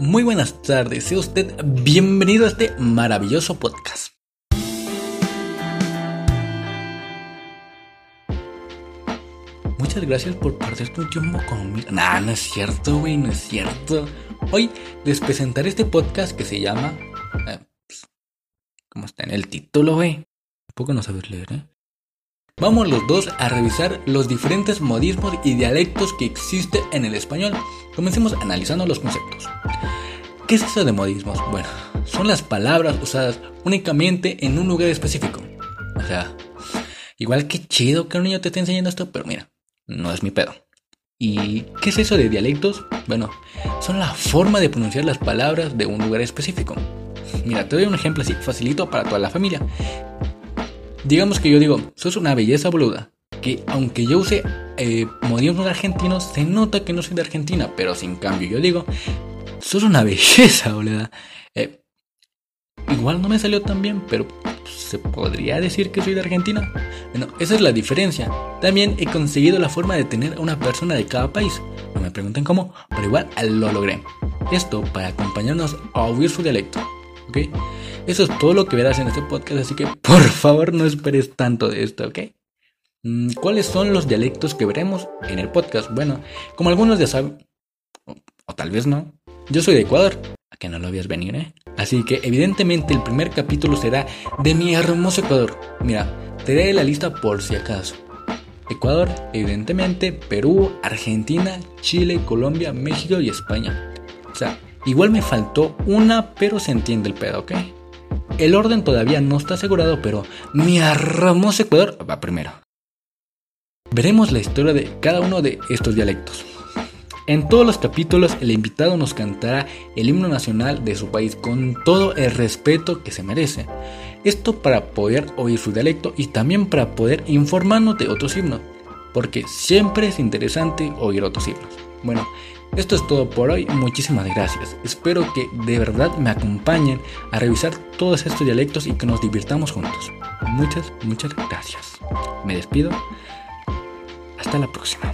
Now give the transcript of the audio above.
Muy buenas tardes, sea usted bienvenido a este maravilloso podcast. Muchas gracias por perder tu tiempo conmigo. Nah, no es cierto, güey, no es cierto. Hoy les presentaré este podcast que se llama... Eh, pues, ¿Cómo está en el título, güey? Tampoco no sabes leer, ¿eh? Vamos los dos a revisar los diferentes modismos y dialectos que existen en el español. Comencemos analizando los conceptos. ¿Qué es eso de modismos? Bueno, son las palabras usadas únicamente en un lugar específico. O sea, igual que chido que un niño te esté enseñando esto, pero mira, no es mi pedo. ¿Y qué es eso de dialectos? Bueno, son la forma de pronunciar las palabras de un lugar específico. Mira, te doy un ejemplo así, facilito para toda la familia. Digamos que yo digo, sos una belleza boluda. Que aunque yo use eh, modismos argentinos, se nota que no soy de Argentina. Pero sin cambio yo digo, sos una belleza boluda. Eh, igual no me salió tan bien, pero se podría decir que soy de Argentina. Bueno, esa es la diferencia. También he conseguido la forma de tener a una persona de cada país. No me pregunten cómo, pero igual lo logré. Esto para acompañarnos a oír su dialecto. ¿Ok? Eso es todo lo que verás en este podcast, así que por favor no esperes tanto de esto, ¿ok? Mm, ¿Cuáles son los dialectos que veremos en el podcast? Bueno, como algunos ya saben, o, tal vez no, yo soy de Ecuador, a que no lo habías venir, ¿eh? Así que evidentemente el primer capítulo será de mi hermoso Ecuador. Mira, te daré la lista por si acaso. Ecuador, evidentemente, Perú, Argentina, Chile, Colombia, México y España. O sea, igual me faltó una, pero se entiende el pedo, ¿ok? El orden todavía no está asegurado, pero mi hermoso Ecuador va primero. Veremos la historia de cada uno de estos dialectos. En todos los capítulos el invitado nos cantará el himno nacional de su país con todo el respeto que se merece. Esto para poder oír su dialecto y también para poder informarnos de otros himnos, porque siempre es interesante oír otros himnos. Bueno, esto es todo por hoy, muchísimas gracias. Espero que de verdad me acompañen a revisar todos estos dialectos y que nos divirtamos juntos. Muchas, muchas gracias. Me despido. Hasta la próxima.